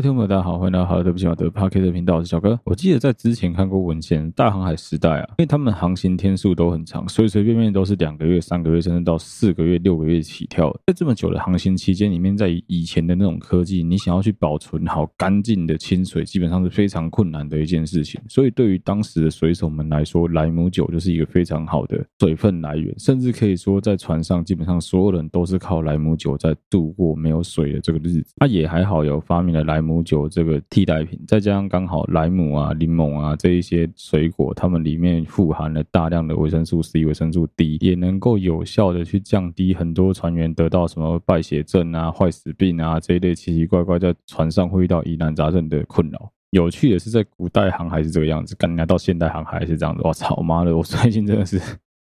位听众朋友，大家好，欢迎来到好的对不起马的 Podcast 频道，我是小哥。我记得在之前看过文献，大航海时代啊，因为他们航行天数都很长，随随便便都是两个月、三个月，甚至到四个月、六个月起跳。在这么久的航行期间里面，在以前的那种科技，你想要去保存好干净的清水，基本上是非常困难的一件事情。所以对于当时的水手们来说，莱姆酒就是一个非常好的水分来源，甚至可以说在船上，基本上所有人都是靠莱姆酒在度过没有水的这个日子。他也还好有发明了莱。姆姆酒这个替代品，再加上刚好莱姆啊、柠檬啊这一些水果，它们里面富含了大量的维生素 C、维生素 D，也能够有效的去降低很多船员得到什么败血症啊、坏死病啊这一类奇奇怪怪在船上会遇到疑难杂症的困扰。有趣的是，在古代航海是这个样子，干来到现代航海是这样子。我操妈的，我最近真的是。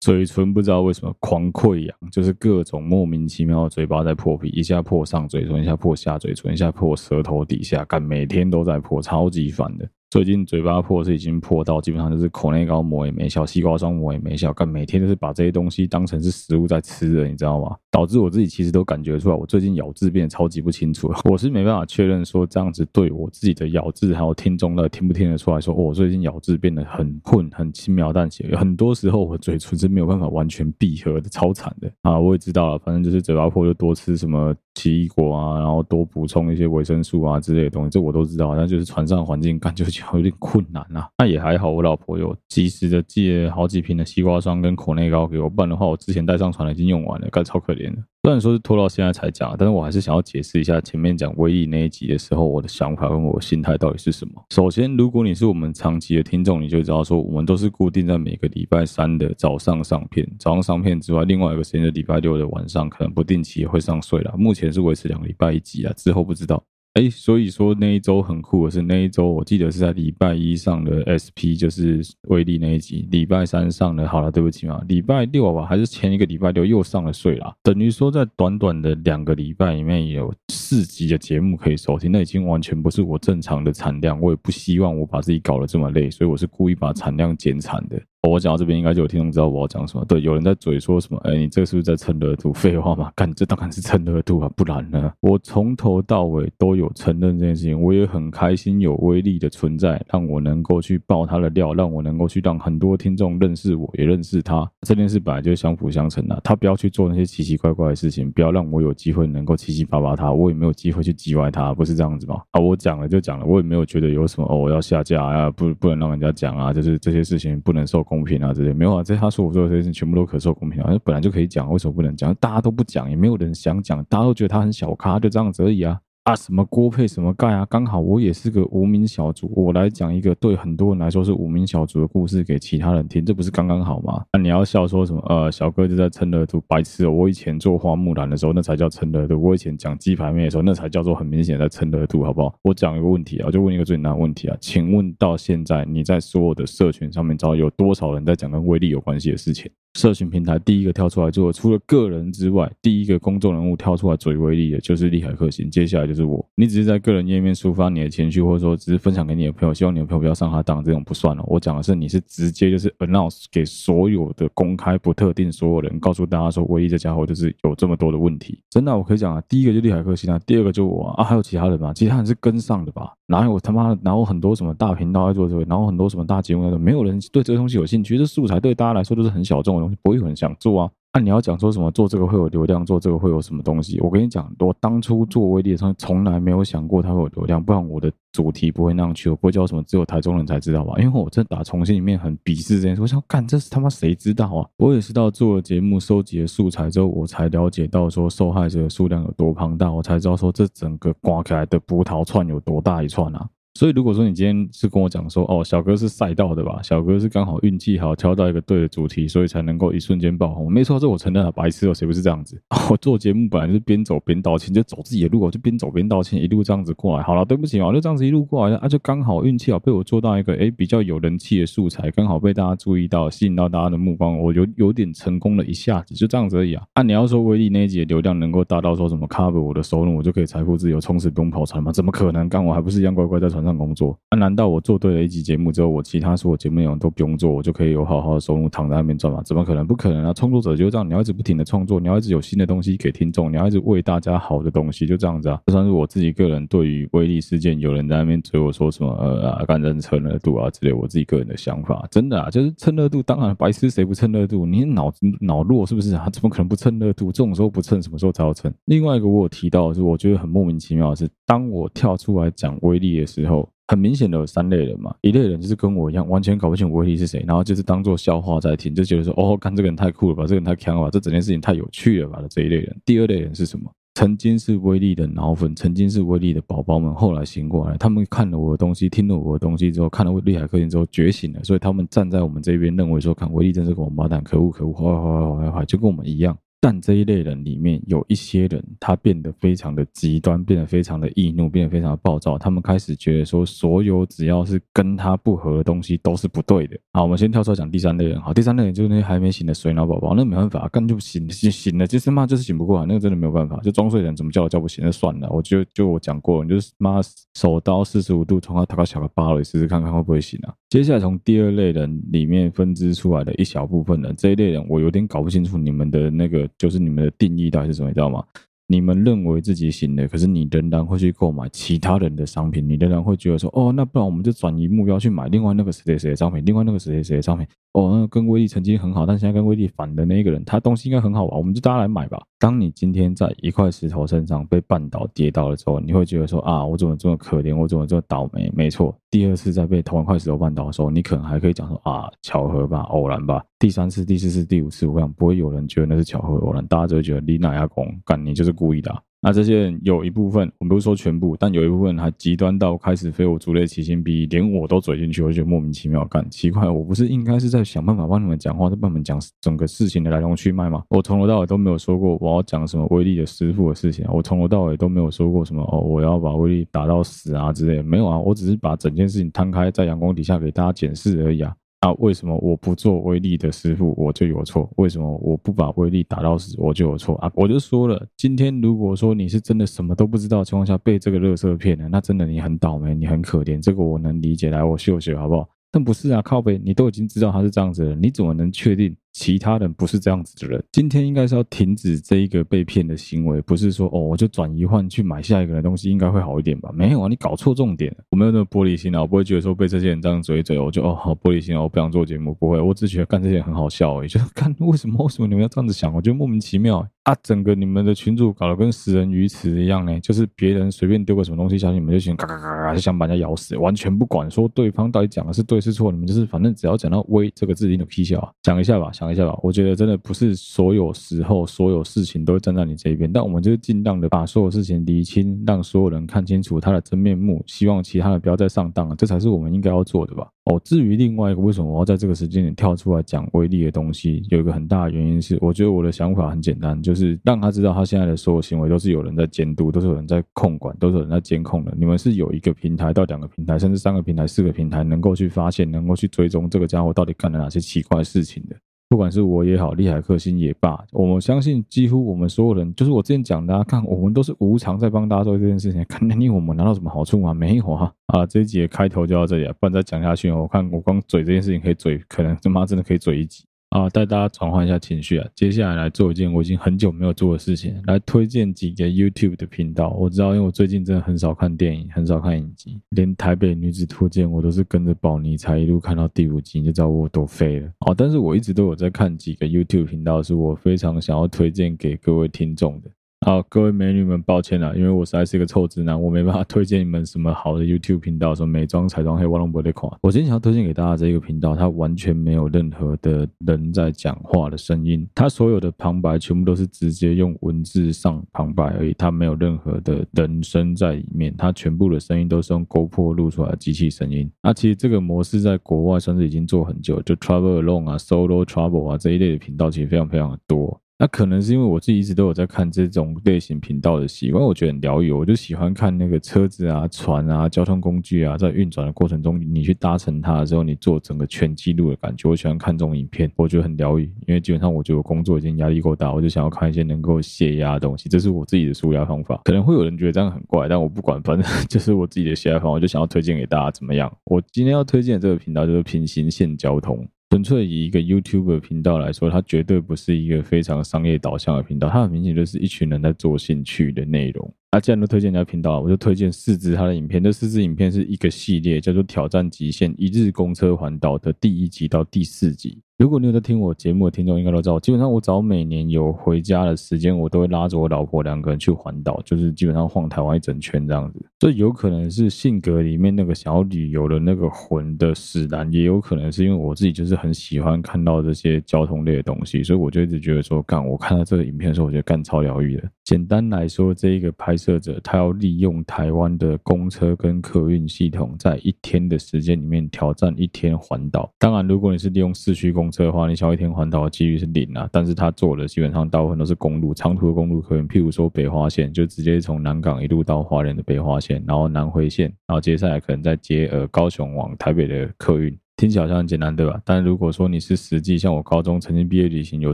嘴唇不知道为什么狂溃疡，就是各种莫名其妙的嘴巴在破皮，一下破上嘴唇，一下破下嘴唇，一下破舌头底下，干每天都在破，超级烦的。最近嘴巴破是已经破到基本上就是口内膏抹也没效，西瓜霜抹也没效，干每天就是把这些东西当成是食物在吃的，你知道吗？导致我自己其实都感觉出来，我最近咬字变得超级不清楚了。我是没办法确认说这样子对我自己的咬字还有听众的听不听得出来说，我最近咬字变得很混，很轻描淡写。有很多时候我嘴唇是没有办法完全闭合的，超惨的啊！我也知道了，反正就是嘴巴破就多吃什么奇异果啊，然后多补充一些维生素啊之类的东西，这我都知道。但就是船上环境感觉就。有点困难啊，那也还好，我老婆有及时的借好几瓶的西瓜霜跟口内膏给我，不然的话，我之前带上船已经用完了，该超可怜虽然说是拖到现在才讲，但是我还是想要解释一下前面讲威力那一集的时候，我的想法跟我心态到底是什么。首先，如果你是我们长期的听众，你就知道说，我们都是固定在每个礼拜三的早上上片，早上上片之外，另外一个时间是礼拜六的晚上，可能不定期也会上睡了。目前是维持两个礼拜一集啊，之后不知道。哎，所以说那一周很酷的是那一周，我记得是在礼拜一上的 SP，就是威力那一集。礼拜三上的，好了，对不起嘛。礼拜六吧，还是前一个礼拜六又上了税啦。等于说在短短的两个礼拜里面有四集的节目可以收听，那已经完全不是我正常的产量。我也不希望我把自己搞得这么累，所以我是故意把产量减产的。我讲到这边，应该就有听众知道我要讲什么。对，有人在嘴说什么？哎，你这个是不是在蹭热度？废话嘛，干，这当然是蹭热度啊，不然呢？我从头到尾都有承认这件事情，我也很开心有威力的存在，让我能够去爆他的料，让我能够去让很多听众认识我，也认识他。这件事本来就是相辅相成的，他不要去做那些奇奇怪怪的事情，不要让我有机会能够七七八八他，我也没有机会去击歪他，不是这样子吗？啊，我讲了就讲了，我也没有觉得有什么哦，我要下架啊，不，不能让人家讲啊，就是这些事情不能受控公平啊，这些没有啊。这他说我做的这些事全部都可受公平啊，本来就可以讲，为什么不能讲？大家都不讲，也没有人想讲，大家都觉得他很小咖，就这样子而已啊。啊，什么锅配什么盖啊？刚好我也是个无名小卒，我来讲一个对很多人来说是无名小卒的故事给其他人听，这不是刚刚好吗？那、你要笑说什么？呃，小哥就在蹭热度，白痴哦！我以前做花木兰的时候，那才叫蹭热度；我以前讲鸡排妹的时候，那才叫做很明显在蹭热度，好不好？我讲一个问题啊，我就问一个最难问题啊，请问到现在你在所有的社群上面，知道有多少人在讲跟威力有关系的事情？社群平台第一个跳出来做，除了个人之外，第一个公众人物跳出来最威力的就是利海克星，接下来就是我。你只是在个人页面抒发你的情绪，或者说只是分享给你的朋友，希望你的朋友不要上他当，这种不算了。我讲的是你是直接就是 announce 给所有的公开不特定所有人，告诉大家说威力这家伙就是有这么多的问题。真的，我可以讲啊，第一个就利海克星啊，第二个就我啊，还有其他人吗？其他人是跟上的吧？哪有他妈，哪有很多什么大频道在做这个，然后很多什么大节目在做，没有人对这个东西有兴趣，这素材对大家来说都是很小众的东西，不会有人想。做啊，那、你要讲说什么？做这个会有流量，做这个会有什么东西？我跟你讲，我当初做微电商，从来没有想过它会有流量，不然我的主题不会那样去，我不会叫什么只有台中人才知道吧？因为我真的打从心里面很鄙视这件事，我想干这是他妈谁知道啊？我也是到做了节目收集了素材之后，我才了解到说受害者的数量有多庞大，我才知道说这整个刮开来的葡萄串有多大一串啊！所以，如果说你今天是跟我讲说，哦，小哥是赛道的吧？小哥是刚好运气好，挑到一个对的主题，所以才能够一瞬间爆红。没错，这我承认了，白痴哦，谁不是这样子？我做节目本来就是边走边道歉，就走自己的路，我就边走边道歉，一路这样子过来。好了，对不起嘛，就这样子一路过来，啊，就刚好运气好，被我做到一个诶比较有人气的素材，刚好被大家注意到，吸引到大家的目光，我有有点成功了一下子，就这样子而已啊。啊，你要说威力那一集的流量能够达到说什么 cover 我的收入，我就可以财富自由，从此不用跑船吗？怎么可能？干我还不是一样乖乖在船上工作。那、啊、难道我做对了一集节目之后，我其他所有节目内容都不用做，我就可以有好好的收入躺在那边赚吗？怎么可能？不可能啊！创作者就这样，你要一直不停的创作，你要一直有新的东西给听众，你要一直为大家好的东西，就这样子啊。这算是我自己个人对于威力事件有人在那边追我说什么呃啊，干人蹭热度啊之类，我自己个人的想法，真的啊，就是蹭热度。当然，白痴谁不蹭热度？你脑脑弱是不是啊？怎么可能不蹭热度？这种时候不蹭，什么时候才要蹭？另外一个我有提到的是，我觉得很莫名其妙的是，当我跳出来讲威力的时候，很明显的有三类人嘛。一类人就是跟我一样，完全搞不清威力是谁，然后就是当做笑话在听，就觉得说哦，看这个人太酷了吧，这个人太强了吧，这整件事情太有趣了吧的这一类人。第二类人是什么？曾经是威力的脑粉，曾经是威力的宝宝们，后来醒过来，他们看了我的东西，听了我的东西之后，看了《厉海客厅》之后觉醒了，所以他们站在我们这边，认为说，看威力真是个王八蛋，可恶可恶，坏坏坏坏坏，就跟我们一样。但这一类人里面有一些人，他变得非常的极端，变得非常的易怒，变得非常的暴躁。他们开始觉得说，所有只要是跟他不合的东西都是不对的。好，我们先跳出来讲第三类人。好，第三类人就是那些还没醒的水脑宝宝，那没办法，干就醒醒醒了，就是妈就是醒不过来，那个真的没有办法。就装睡的人怎么叫都叫不醒，那算了。我就就我讲过，你就是妈手刀四十五度从他头壳小个巴雷试试看看会不会醒啊。接下来从第二类人里面分支出来的一小部分人，这一类人我有点搞不清楚你们的那个。就是你们的定义到底是什么，你知道吗？你们认为自己行的，可是你仍然会去购买其他人的商品，你仍然会觉得说，哦，那不然我们就转移目标去买另外那个谁谁谁的商品，另外那个谁谁谁的商品。哦，那跟威力曾经很好，但现在跟威力反的那一个人，他东西应该很好吧？我们就大家来买吧。当你今天在一块石头身上被绊倒、跌倒了之后，你会觉得说啊，我怎么这么可怜？我怎么这么倒霉？没错，第二次再被同一块石头绊倒的时候，你可能还可以讲说啊，巧合吧，偶然吧。第三次、第四次、第五次，我想不会有人觉得那是巧合、偶然，大家只会觉得你哪样公干，你就是故意的啊。那这些人有一部分，我们不是说全部，但有一部分还极端到开始非我族类，其心必异，连我都嘴进去，我就觉得莫名其妙，干奇怪，我不是应该是在想办法帮你们讲话，在帮你们讲整个事情的来龙去脉吗？我从头到尾都没有说过我要讲什么威力的师傅的事情，我从头到尾都没有说过什么哦，我要把威力打到死啊之类的，没有啊，我只是把整件事情摊开在阳光底下给大家检视而已啊。那为什么我不做威力的师傅，我就有错？为什么我不把威力打到死，我就有错啊？我就说了，今天如果说你是真的什么都不知道的情况下被这个热射骗了，那真的你很倒霉，你很可怜，这个我能理解。来，我秀秀好不好？但不是啊，靠北，你都已经知道他是这样子了，你怎么能确定？其他人不是这样子的人，今天应该是要停止这一个被骗的行为，不是说哦，我就转移换去买下一个人的东西，应该会好一点吧？没有啊，你搞错重点。我没有那么玻璃心啊，我不会觉得说被这些人这样嘴嘴，我就哦好玻璃心啊，我不想做节目，不会，我只觉得干这些很好笑而已，就是干为什么为什么你们要这样子想，我觉得莫名其妙啊，整个你们的群主搞得跟食人鱼池一样呢，就是别人随便丢个什么东西下去，你们就想嘎嘎嘎嘎，就想把人家咬死，完全不管说对方到底讲的是对是错，你们就是反正只要讲到威这个字，你就批笑啊，想一下吧，想一下吧，我觉得。真的不是所有时候、所有事情都会站在你这一边，但我们就是尽量的把所有事情理清，让所有人看清楚他的真面目，希望其他人不要再上当了，这才是我们应该要做的吧。哦，至于另外一个为什么我要在这个时间点跳出来讲威力的东西，有一个很大的原因是，我觉得我的想法很简单，就是让他知道他现在的所有行为都是有人在监督，都是有人在控管，都是有人在监控的。你们是有一个平台到两个平台，甚至三个平台、四个平台，能够去发现、能够去追踪这个家伙到底干了哪些奇怪的事情的。不管是我也好，厉海克星也罢，我们相信几乎我们所有人，就是我之前讲的，大家看我们都是无偿在帮大家做这件事情，看你我们拿到什么好处吗？没有啊！啊，这一集的开头就到这里了，不然再讲下去，我看我光嘴这件事情可以嘴，可能他妈真的可以嘴一集。啊，带大家转换一下情绪啊！接下来来做一件我已经很久没有做的事情，来推荐几个 YouTube 的频道。我知道，因为我最近真的很少看电影，很少看影集，连《台北女子图鉴》我都是跟着宝妮才一路看到第五集，你就知道我多废了。哦，但是我一直都有在看几个 YouTube 频道，是我非常想要推荐给各位听众的。好，各位美女们，抱歉了，因为我实在是一个臭直男，我没办法推荐你们什么好的 YouTube 频道，什么美妆、彩妆黑、我都不会看。我今天想要推荐给大家这个频道，它完全没有任何的人在讲话的声音，它所有的旁白全部都是直接用文字上旁白而已，它没有任何的人声在里面，它全部的声音都是用 GoPro 录出来的机器声音。那其实这个模式在国外算是已经做很久，就 Travel Alone 啊、Solo Travel 啊这一类的频道其实非常非常的多。那可能是因为我自己一直都有在看这种类型频道的习惯，我觉得很疗愈。我就喜欢看那个车子啊、船啊、交通工具啊，在运转的过程中，你去搭乘它的时候，你做整个全记录的感觉。我喜欢看这种影片，我觉得很疗愈。因为基本上我觉得我工作已经压力够大，我就想要看一些能够泄压的东西，这是我自己的舒压方法。可能会有人觉得这样很怪，但我不管，反正 就是我自己的泄压方法，我就想要推荐给大家怎么样？我今天要推荐的这个频道就是平行线交通。纯粹以一个 YouTube 频道来说，它绝对不是一个非常商业导向的频道，它很明显就是一群人在做兴趣的内容。那既然都推荐人家频道，我就推荐四支他的影片。这四支影片是一个系列，叫做《挑战极限：一日公车环岛》的第一集到第四集。如果你有在听我节目的听众，应该都知道，基本上我只要每年有回家的时间，我都会拉着我老婆两个人去环岛，就是基本上晃台湾一整圈这样子。这有可能是性格里面那个想要旅游的那个魂的使然，也有可能是因为我自己就是很喜欢看到这些交通类的东西，所以我就一直觉得说，干，我看到这个影片的时候，我觉得干超疗愈的。简单来说，这一个拍摄者他要利用台湾的公车跟客运系统，在一天的时间里面挑战一天环岛。当然，如果你是利用市区公车的话，你想要一天环岛的几率是零啊。但是他做的基本上大部分都是公路，长途的公路客运，譬如说北花线，就直接从南港一路到花莲的北花线，然后南回线，然后接下来可能再接呃高雄往台北的客运，听起来好像很简单，对吧？但如果说你是实际像我高中曾经毕业旅行有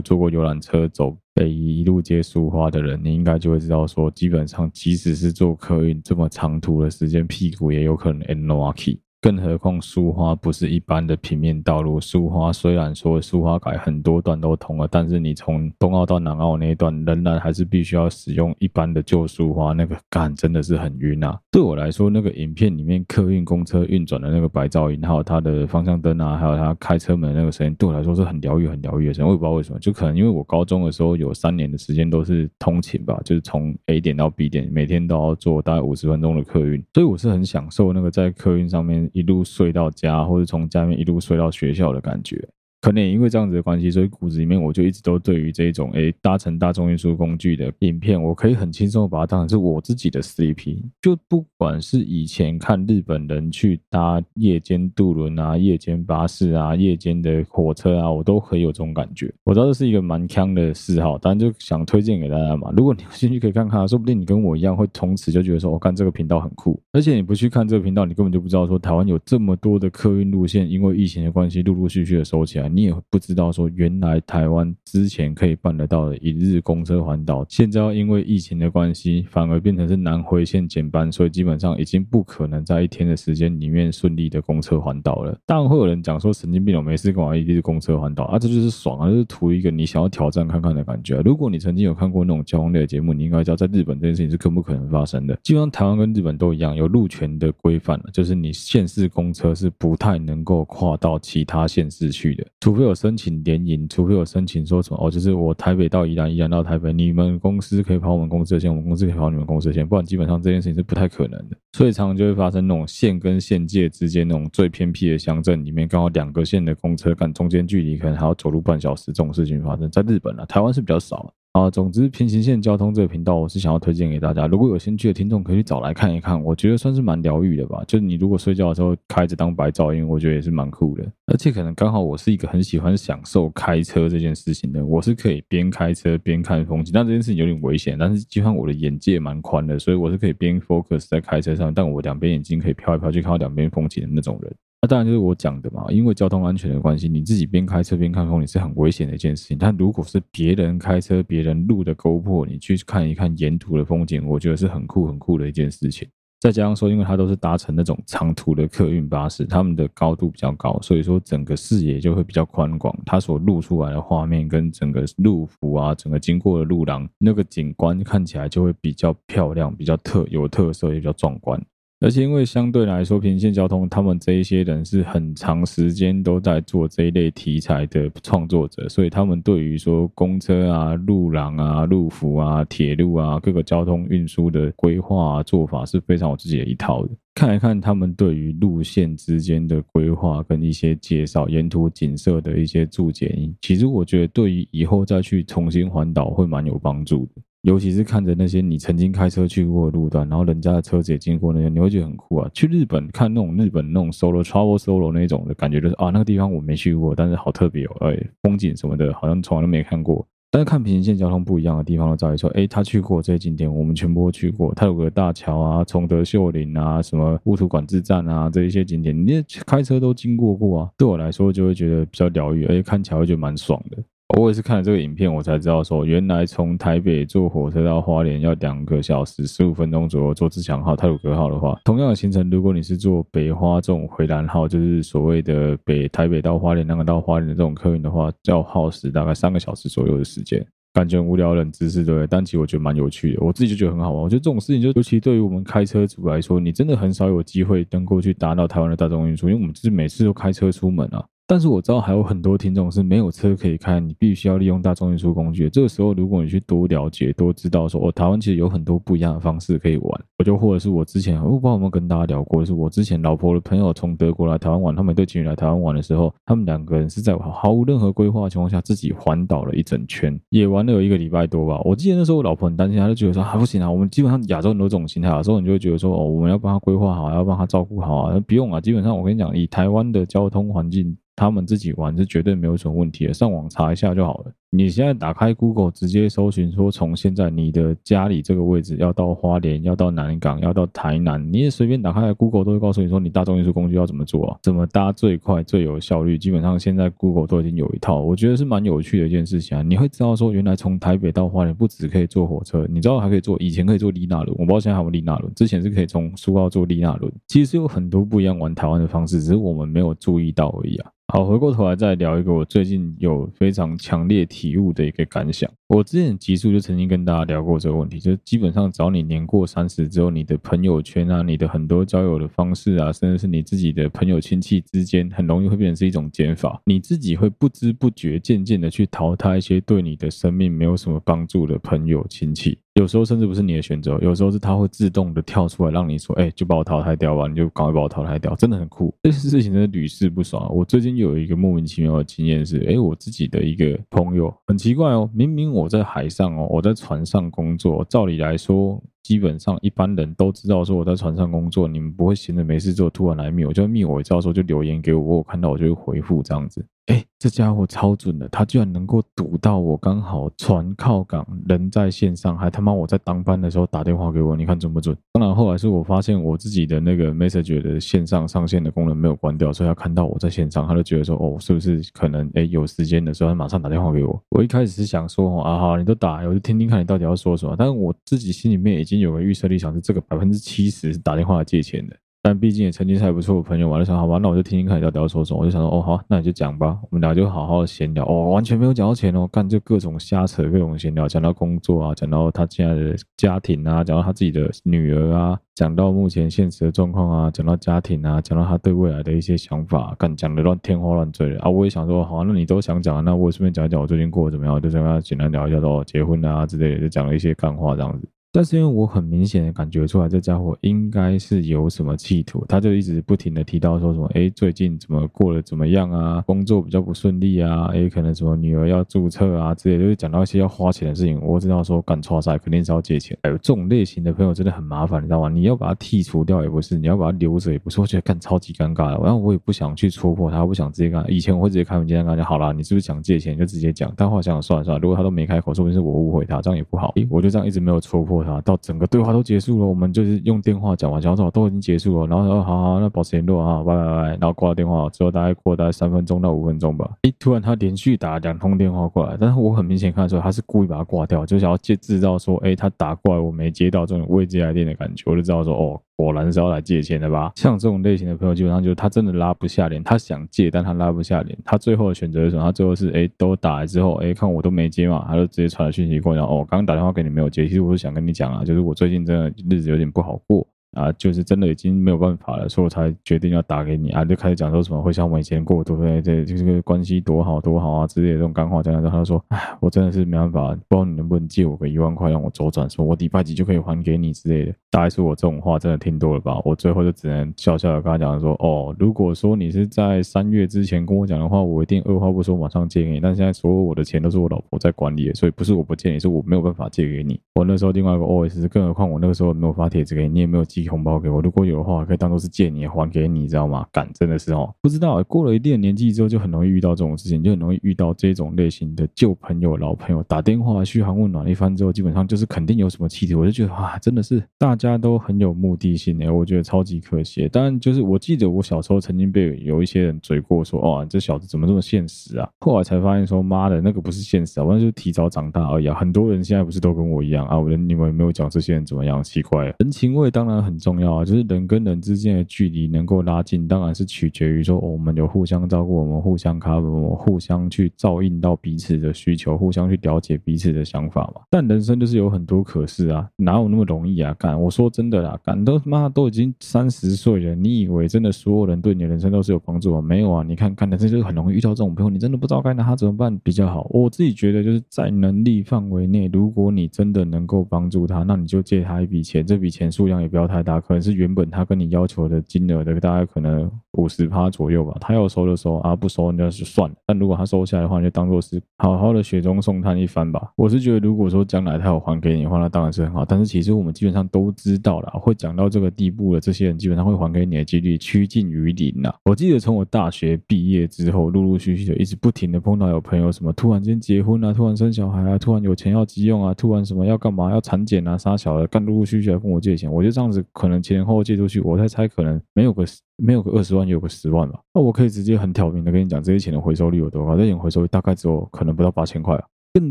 坐过游览车走北宜一路接苏花的人，你应该就会知道说，基本上即使是坐客运这么长途的时间，屁股也有可能 end no key 更何况苏花不是一般的平面道路，苏花虽然说苏花改很多段都通了，但是你从东澳到南澳那一段仍然还是必须要使用一般的旧苏花，那个干真的是很晕啊！对我来说，那个影片里面客运公车运转的那个白噪音，还有它的方向灯啊，还有它开车门那个声音，对我来说是很疗愈、很疗愈的声音。我也不知道为什么，就可能因为我高中的时候有三年的时间都是通勤吧，就是从 A 点到 B 点，每天都要坐大概五十分钟的客运，所以我是很享受那个在客运上面。一路睡到家，或者从家里面一路睡到学校的感觉。可能也因为这样子的关系，所以骨子里面我就一直都对于这种诶、搭乘大众运输工具的影片，我可以很轻松的把它当成是我自己的 CP。就不管是以前看日本人去搭夜间渡轮啊、夜间巴士啊、夜间的火车啊，我都很有这种感觉。我知道这是一个蛮锵的嗜好，但就想推荐给大家嘛。如果你有兴趣可以看看，说不定你跟我一样会从此就觉得说，我看这个频道很酷。而且你不去看这个频道，你根本就不知道说台湾有这么多的客运路线，因为疫情的关系，陆陆续续的收起来。你也不知道说，原来台湾之前可以办得到的一日公车环岛，现在要因为疫情的关系，反而变成是南回线减班，所以基本上已经不可能在一天的时间里面顺利的公车环岛了。当然会有人讲说，神经病，我没事干嘛一日公车环岛啊？这就是爽啊，就是图一个你想要挑战看看的感觉。如果你曾经有看过那种交通类的节目，你应该知道，在日本这件事情是更不可能发生的。基本上台湾跟日本都一样，有路权的规范，就是你县市公车是不太能够跨到其他县市去的，除非有。申请联营，除非有申请说什么哦，就是我台北到宜兰，宜兰到台北，你们公司可以跑我们公司的线，我们公司可以跑你们公司的线，不然基本上这件事情是不太可能的。所以常常就会发生那种县跟县界之间那种最偏僻的乡镇里面，刚好两个县的公车赶中间距离可能还要走路半小时，这种事情发生在日本啊，台湾是比较少。啊，啊总之平行线交通这个频道，我是想要推荐给大家。如果有兴趣的听众，可以去找来看一看。我觉得算是蛮疗愈的吧。就是你如果睡觉的时候开着当白噪音，我觉得也是蛮酷的。而且可能刚好我是一个很喜欢享受开车这件事情的，我是可以边开车边看风景。但这件事情有点危险，但是基本上我的眼界蛮宽的，所以我是可以边 focus 在开车上，但我两边眼睛可以飘来飘去看到两边风景的那种人。那当然就是我讲的嘛，因为交通安全的关系，你自己边开车边看风景是很危险的一件事情。但如果是别人开车、别人录的 GoPro，你去看一看沿途的风景，我觉得是很酷、很酷的一件事情。再加上说，因为它都是搭乘那种长途的客运巴士，他们的高度比较高，所以说整个视野就会比较宽广。它所录出来的画面跟整个路幅啊，整个经过的路廊，那个景观看起来就会比较漂亮、比较特有特色，也比较壮观。而且因为相对来说，平线交通他们这一些人是很长时间都在做这一类题材的创作者，所以他们对于说公车啊、路廊啊、路幅啊、铁路啊各个交通运输的规划做法是非常有自己的一套的。看一看他们对于路线之间的规划跟一些介绍、沿途景色的一些注解，其实我觉得对于以后再去重新环岛会蛮有帮助的。尤其是看着那些你曾经开车去过的路段，然后人家的车子也经过那些，你会觉得很酷啊！去日本看那种日本那种 solo travel solo 那种的感觉，就是啊，那个地方我没去过，但是好特别哦，哎，风景什么的，好像从来都没看过。但是看平行线交通不一样的地方，在于说，哎，他去过这些景点，我们全部都去过。他有个大桥啊，崇德秀林啊，什么乌土管制站啊，这一些景点，你开车都经过过啊。对我来说，就会觉得比较疗愈，而且看起来会觉得蛮爽的。我也是看了这个影片，我才知道说，原来从台北坐火车到花莲要两个小时十五分钟左右。坐自强号、太鲁阁号的话，同样的行程，如果你是坐北花这种回南号，就是所谓的北台北到花莲，那个到花莲的这种客运的话，要耗时大概三个小时左右的时间。感觉无聊冷知识对，但其实我觉得蛮有趣的，我自己就觉得很好玩。我觉得这种事情，就尤其对于我们开车族来说，你真的很少有机会能够去搭到台湾的大众运输，因为我们就是每次都开车出门啊。但是我知道还有很多听众是没有车可以开，你必须要利用大众运输工具。这个时候，如果你去多了解、多知道说，哦，台湾其实有很多不一样的方式可以玩。我就或者是我之前，我不知道有没有跟大家聊过，就是我之前老婆的朋友从德国来台湾玩，他们一对情侣来台湾玩的时候，他们两个人是在毫无任何规划的情况下自己环岛了一整圈，也玩了有一个礼拜多吧。我记得那时候我老婆很担心，她就觉得说，啊不行啊，我们基本上亚洲很多这种心态啊，有时候你就会觉得说，哦，我们要帮他规划好，要帮他照顾好啊，不用啊，基本上我跟你讲，以台湾的交通环境。他们自己玩是绝对没有什么问题的，上网查一下就好了。你现在打开 Google，直接搜寻说，从现在你的家里这个位置要到花莲，要到南港，要到台南，你也随便打开 Google 都会告诉你说，你大众运输工具要怎么做啊，怎么搭最快最有效率。基本上现在 Google 都已经有一套，我觉得是蛮有趣的一件事情啊。你会知道说，原来从台北到花莲不只可以坐火车，你知道还可以坐，以前可以坐丽娜轮，我不知道现在还有没有丽娜轮，之前是可以从苏澳坐丽娜轮。其实有很多不一样玩台湾的方式，只是我们没有注意到而已啊。好，回过头来再聊一个我最近有非常强烈体体悟的一个感想。我之前集数就曾经跟大家聊过这个问题，就是基本上只要你年过三十之后，你的朋友圈啊，你的很多交友的方式啊，甚至是你自己的朋友亲戚之间，很容易会变成是一种减法。你自己会不知不觉渐渐的去淘汰一些对你的生命没有什么帮助的朋友亲戚。有时候甚至不是你的选择，有时候是他会自动的跳出来让你说，哎，就把我淘汰掉吧，你就赶快把我淘汰掉，真的很酷。这件事情真的屡试不爽。我最近有一个莫名其妙的经验是，哎，我自己的一个朋友很奇怪哦，明明我在海上哦，我在船上工作，照理来说。基本上一般人都知道说我在船上工作，你们不会闲着没事做突然来密我，就密我，也知道说就留言给我，我看到我就会回复这样子。哎，这家伙超准的，他居然能够读到我刚好船靠港，人在线上，还他妈我在当班的时候打电话给我，你看准不准？当然后来是我发现我自己的那个 message 的线上上线的功能没有关掉，所以他看到我在线上，他就觉得说哦，是不是可能哎有时间的时候他马上打电话给我？我一开始是想说哦啊好，你都打，我就听听看你到底要说什么，但是我自己心里面已经。有个预设立场是这个百分之七十是打电话来借钱的，但毕竟也曾经是还不错的朋友嘛，就想好吧，那我就听听看你到底要说什么。我就想说，哦好，那你就讲吧，我们俩就好好的闲聊。哦，完全没有讲到钱哦，干就各种瞎扯，各种闲聊，讲到工作啊，讲到他现在的家庭啊，讲到他自己的女儿啊，讲到目前现实的状况啊，讲到家庭啊，讲到他对未来的一些想法，干讲的乱天花乱坠的啊。我也想说，好，啊那你都想讲，那我顺便讲一讲我最近过得怎么样，就跟他简单聊一下说结婚啊之类的，就讲了一些干话这样子。但是因为我很明显的感觉出来，这家伙应该是有什么企图，他就一直不停的提到说什么，哎，最近怎么过得怎么样啊？工作比较不顺利啊？哎，可能什么女儿要注册啊之类，就是讲到一些要花钱的事情。我知道说干挫赛肯定是要借钱。哎，这种类型的朋友真的很麻烦，你知道吗？你要把他剔除掉也不是，你要把他留着也不是，我觉得干超级尴尬的。然后我也不想去戳破他，不想直接干。以前我会直接开门见山跟他讲，好啦，你是不是想借钱就直接讲。但后来想想算了算了，如果他都没开口，说不定是我误会他，这样也不好。我就这样一直没有戳破他，到整个对。话都结束了，我们就是用电话讲完，讲完之后都已经结束了，然后说好好，那保持联络啊，拜拜拜，然后挂了电话之后，大概过大概三分钟到五分钟吧，诶，突然他连续打两通电话过来，但是我很明显看出来他是故意把它挂掉，就想要借制造说，诶，他打过来我没接到这种未接来电的感觉，我就知道说，哦。果然是要来借钱的吧？像这种类型的朋友，基本上就是他真的拉不下脸，他想借，但他拉不下脸。他最后的选择是什么？他最后是哎，都打来之后，哎，看我都没接嘛，他就直接传了讯息过来，哦，刚刚打电话给你没有接。其实我是想跟你讲啊，就是我最近真的日子有点不好过。啊，就是真的已经没有办法了，所以我才决定要打给你啊，就开始讲说什么会像我以前过，对不对？这这个关系多好多好啊之类的这种干话，讲讲之后，他就说，哎，我真的是没办法，不知道你能不能借我个一万块让我周转，说我礼拜几就可以还给你之类的。大概是我这种话真的听多了吧？我最后就只能笑笑的跟他讲说，哦，如果说你是在三月之前跟我讲的话，我一定二话不说马上借给你。但现在所有我的钱都是我老婆在管理的，所以不是我不借你，是我没有办法借给你。我那时候另外一个 OS，更何况我那个时候没有发帖子给你，你也没有寄。红包给我，如果有的话，可以当做是借你还给你，知道吗？干，真的是哦，不知道过了一定的年纪之后，就很容易遇到这种事情，就很容易遇到这种类型的旧朋友、老朋友打电话嘘寒问暖一番之后，基本上就是肯定有什么气体，我就觉得哇，真的是大家都很有目的性诶，我觉得超级可惜。当然，就是我记得我小时候曾经被有一些人嘴过说，哦，这小子怎么这么现实啊？后来才发现说，妈的，那个不是现实啊，完全就提早长大而已啊。很多人现在不是都跟我一样啊？我的你们有没有讲这些人怎么样？奇怪，人情味当然很很重要啊，就是人跟人之间的距离能够拉近，当然是取决于说，我们有互相照顾，我们互相 cover，我们互相去照应到彼此的需求，互相去了解彼此的想法嘛。但人生就是有很多可是啊，哪有那么容易啊？干，我说真的啦，干都他妈都已经三十岁了，你以为真的所有人对你的人生都是有帮助吗？没有啊，你看，干的这就是很容易遇到这种朋友，你真的不知道该拿他怎么办比较好。我自己觉得就是在能力范围内，如果你真的能够帮助他，那你就借他一笔钱，这笔钱数量也不要太大，可能是原本他跟你要求的金额的大概可能五十趴左右吧。他要收的收啊，不收那就算了。但如果他收下来的话，就当做是好好的雪中送炭一番吧。我是觉得，如果说将来他有还给你的话，那当然是很好。但是其实我们基本上都知道了，会讲到这个地步的这些人，基本上会还给你的几率趋近于零了。我记得从我大学毕业之后，陆陆续续的一直不停的碰到有朋友什么突然间结婚啊，突然生小孩啊，突然有钱要急用啊，突然什么要干嘛要产检啊，杀小的，干陆陆续续来跟我借钱。我觉得这样子可能前后后借出去，我在猜可能没有个没有个二十万，也有个十万吧。那我可以直接很挑明的跟你讲，这些钱的回收率有多高？这钱回收率大概只有可能不到八千块啊。更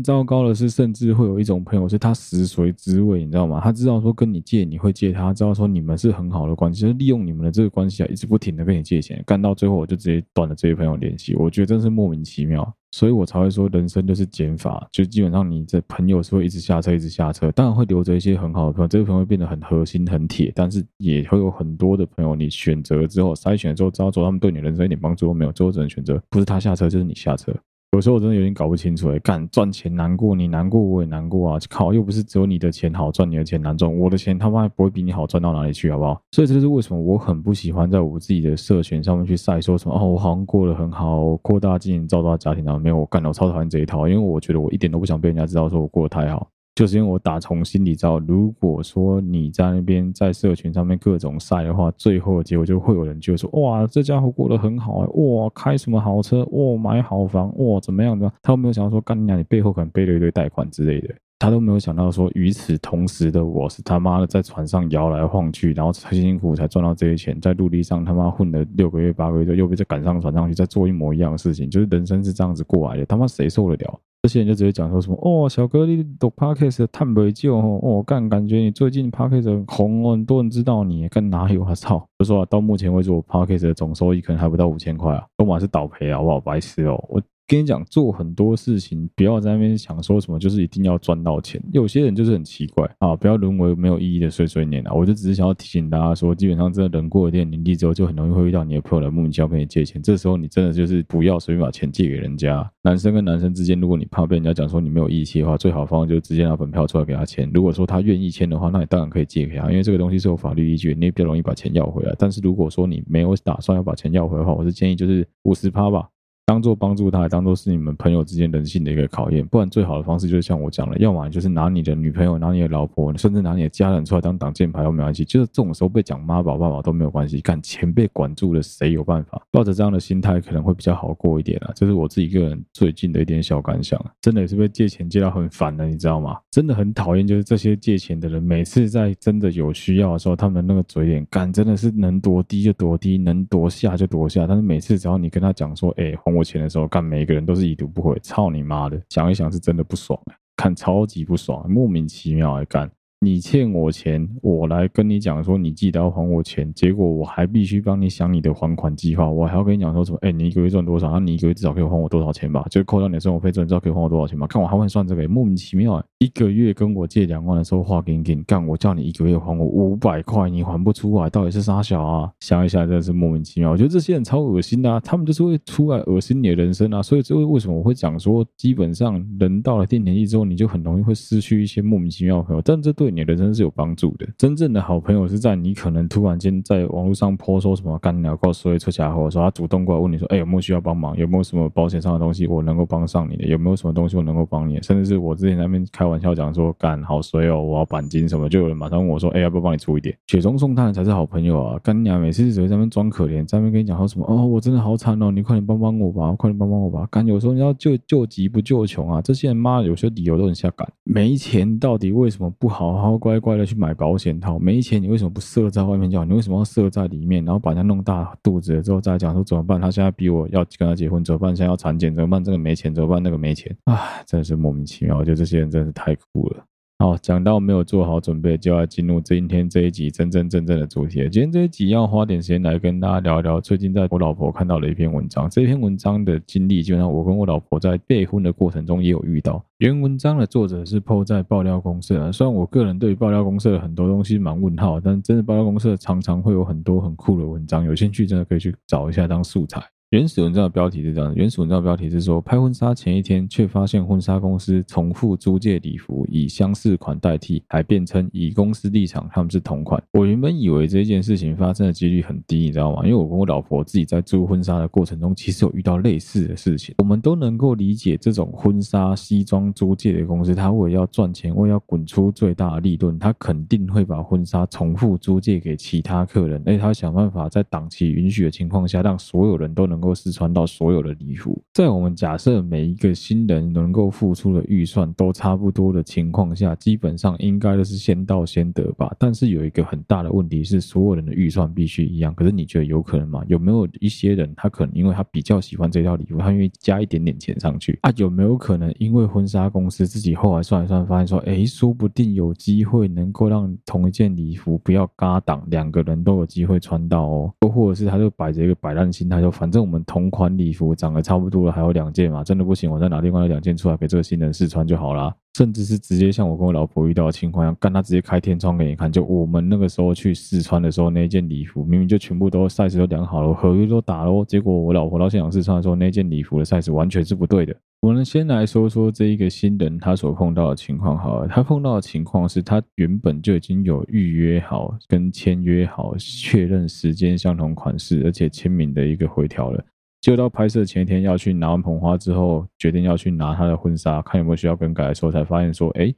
糟糕的是，甚至会有一种朋友是他食髓知味，你知道吗？他知道说跟你借，你会借他，知道说你们是很好的关系，就是利用你们的这个关系啊，一直不停的跟你借钱，干到最后我就直接断了这些朋友联系。我觉得真是莫名其妙，所以我才会说人生就是减法，就基本上你这朋友是会一直下车，一直下车，当然会留着一些很好的朋友，这个朋友会变得很核心、很铁，但是也会有很多的朋友，你选择之后筛选之后，知道说他们对你人生一点帮助都没有，最后只能选择不是他下车就是你下车。有时候我真的有点搞不清楚，哎，干赚钱难过，你难过我也难过啊！靠，又不是只有你的钱好赚，你的钱难赚，我的钱他妈也不会比你好赚到哪里去，好不好？所以这就是为什么我很不喜欢在我自己的社群上面去晒说什么哦，我好像过得很好，扩大经营，造大家庭然后，没有，我干的，我超讨厌这一套，因为我觉得我一点都不想被人家知道说我过得太好。就是因为我打从心里知道，如果说你在那边在社群上面各种晒的话，最后的结果就会有人就会说：哇，这家伙过得很好哎，哇，开什么好车，哇，买好房，哇，怎么样的？他都没有想到说，干你娘，你背后可能背了一堆贷款之类的。他都没有想到说，与此同时的我是他妈的在船上摇来晃去，然后辛辛苦苦才赚到这些钱，在陆地上他妈混了六个月八个月，又被再赶上船上去，再做一模一样的事情，就是人生是这样子过来的，他妈谁受得了？这些人就直接讲说什么哦，小哥你读 Podcast 探北就哦，干感觉你最近 Podcast 很红哦，很多人知道你，干哪有啊操！就说啊，到目前为止我 Podcast 的总收益可能还不到五千块啊，都嘛是倒赔啊，好不好？白痴哦，我。跟你讲，做很多事情不要在那边想说什么，就是一定要赚到钱。有些人就是很奇怪啊，不要沦为没有意义的碎碎念啊！我就只是想要提醒大家说，基本上真的人过了一定年纪之后，就很容易会遇到你的朋友来莫名其妙跟你借钱。这时候你真的就是不要随便把钱借给人家。男生跟男生之间，如果你怕被人家讲说你没有义气的话，最好方法就是直接拿本票出来给他签。如果说他愿意签的话，那你当然可以借给他，因为这个东西是有法律依据，你也比较容易把钱要回来。但是如果说你没有打算要把钱要回来的话，我是建议就是五十趴吧。当做帮助他，当做是你们朋友之间人性的一个考验。不然最好的方式就是像我讲的，要么就是拿你的女朋友、拿你的老婆，甚至拿你的家人出来当挡箭牌都没关系。就是这种时候被讲妈宝、爸宝都没有关系。干钱被管住了，谁有办法？抱着这样的心态，可能会比较好过一点啊。这是我自己个人最近的一点小感想。真的也是被借钱借到很烦的，你知道吗？真的很讨厌，就是这些借钱的人，每次在真的有需要的时候，他们那个嘴脸干真的是能多低就多低，能多下就多下。但是每次只要你跟他讲说，哎，还我钱的时候，干每一个人都是已读不回，操你妈的！想一想是真的不爽，看超级不爽，莫名其妙来干。你欠我钱，我来跟你讲说，你记得要还我钱，结果我还必须帮你想你的还款计划，我还要跟你讲说什么？哎，你一个月赚多少？那你一个月至少可以还我多少钱吧？就扣掉你的生活费之后，你知道可以还我多少钱吗？看我还会算这个，莫名其妙。一个月跟我借两万的时候，话给你给你干，我叫你一个月还我五百块，你还不出来，到底是啥小啊？想一下，真的是莫名其妙。我觉得这些人超恶心的啊，他们就是会出来恶心你的人生啊。所以这为什么我会讲说，基本上人到了一定年纪之后，你就很容易会失去一些莫名其妙的朋友，但这对你的人生是有帮助的。真正的好朋友是在你可能突然间在网络上泼说什么干鸟告所以出家后，说他主动过来问你说，哎，有没有需要帮忙？有没有什么保险上的东西我能够帮上你的？有没有什么东西我能够帮你？甚至是我之前在那边开玩笑讲说，干好衰哦，我要钣金什么，就有人马上问我说，哎，要不要帮你出一点？雪中送炭才是好朋友啊！干鸟每次只会在那边装可怜，在那边跟你讲说什么，哦，我真的好惨哦，你快点帮帮我吧，快点帮帮我吧！干有时候你要救救急不救穷啊，这些人妈有些理由都很下感，没钱到底为什么不好然后乖乖的去买保险套？没钱你为什么不射在外面就好？你为什么要射在里面？然后把人家弄大肚子了之后再讲说怎么办？他现在逼我要跟他结婚怎么办？现在要产检怎么办？这个没钱怎么办？那个没钱，唉，真的是莫名其妙。我觉得这些人真的是太酷了。好，讲到没有做好准备，就要进入今天这一集真真正正的主题。今天这一集要花点时间来跟大家聊一聊，最近在我老婆看到了一篇文章。这篇文章的经历，基本上我跟我老婆在备婚的过程中也有遇到。原文章的作者是 PO 在爆料公社，虽然我个人对爆料公社的很多东西蛮问号，但真的爆料公社常常会有很多很酷的文章，有兴趣真的可以去找一下当素材。原始文章的标题是这样：原始文章的标题是说，拍婚纱前一天，却发现婚纱公司重复租借礼服，以相似款代替，还辩称以公司立场他们是同款。我原本以为这件事情发生的几率很低，你知道吗？因为我跟我老婆自己在租婚纱的过程中，其实有遇到类似的事情。我们都能够理解，这种婚纱西装租借的公司，他为了要赚钱，为了要滚出最大的利润，他肯定会把婚纱重复租借给其他客人，而且他想办法在档期允许的情况下，让所有人都能能够试穿到所有的礼服，在我们假设每一个新人能够付出的预算都差不多的情况下，基本上应该都是先到先得吧。但是有一个很大的问题是，所有人的预算必须一样。可是你觉得有可能吗？有没有一些人他可能因为他比较喜欢这套礼服，他愿意加一点点钱上去啊？有没有可能因为婚纱公司自己后来算一算，发现说，哎，说不定有机会能够让同一件礼服不要嘎档，两个人都有机会穿到哦。又或者是他就摆着一个摆烂心态，就反正我们同。款礼服长得差不多了，还有两件嘛？真的不行，我再拿另外两件出来给这个新人试穿就好了。甚至是直接像我跟我老婆遇到的情况一样，干他直接开天窗给你看。就我们那个时候去试穿的时候，那件礼服明明就全部都 size 都量好了，合约都打了，结果我老婆到现场试穿的时候，那件礼服的 size 完全是不对的。我们先来说说这一个新人他所碰到的情况好了，他碰到的情况是他原本就已经有预约好跟签约好，确认时间、相同款式，而且签名的一个回条了。就到拍摄前一天要去拿完捧花之后，决定要去拿她的婚纱，看有没有需要更改的时候，才发现说，哎，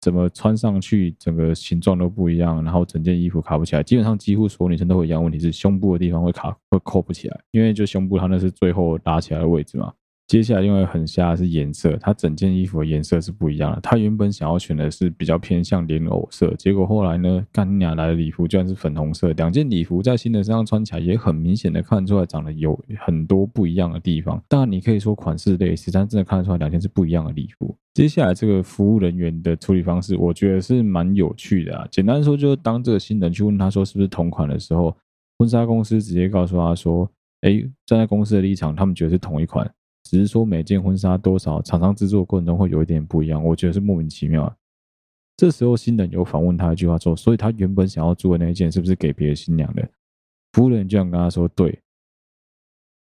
怎么穿上去整个形状都不一样，然后整件衣服卡不起来。基本上几乎所有女生都会一样问题，是胸部的地方会卡，会扣不起来，因为就胸部它那是最后拉起来的位置嘛。接下来因为很瞎是颜色，它整件衣服的颜色是不一样的。他原本想要选的是比较偏向莲藕色，结果后来呢，干娘来的礼服居然是粉红色。两件礼服在新人身上穿起来也很明显的看出来长得有很多不一样的地方。当然你可以说款式类似，但真的看得出来两件是不一样的礼服。接下来这个服务人员的处理方式，我觉得是蛮有趣的啊。简单说，就是当这个新人去问他说是不是同款的时候，婚纱公司直接告诉他说：“哎，站在公司的立场，他们觉得是同一款。”只是说每件婚纱多少，厂商制作过程中会有一点不一样，我觉得是莫名其妙啊。这时候新人有反问他一句话说：“所以他原本想要做的那一件是不是给别的新娘的？”服务人就想跟他说：“对。”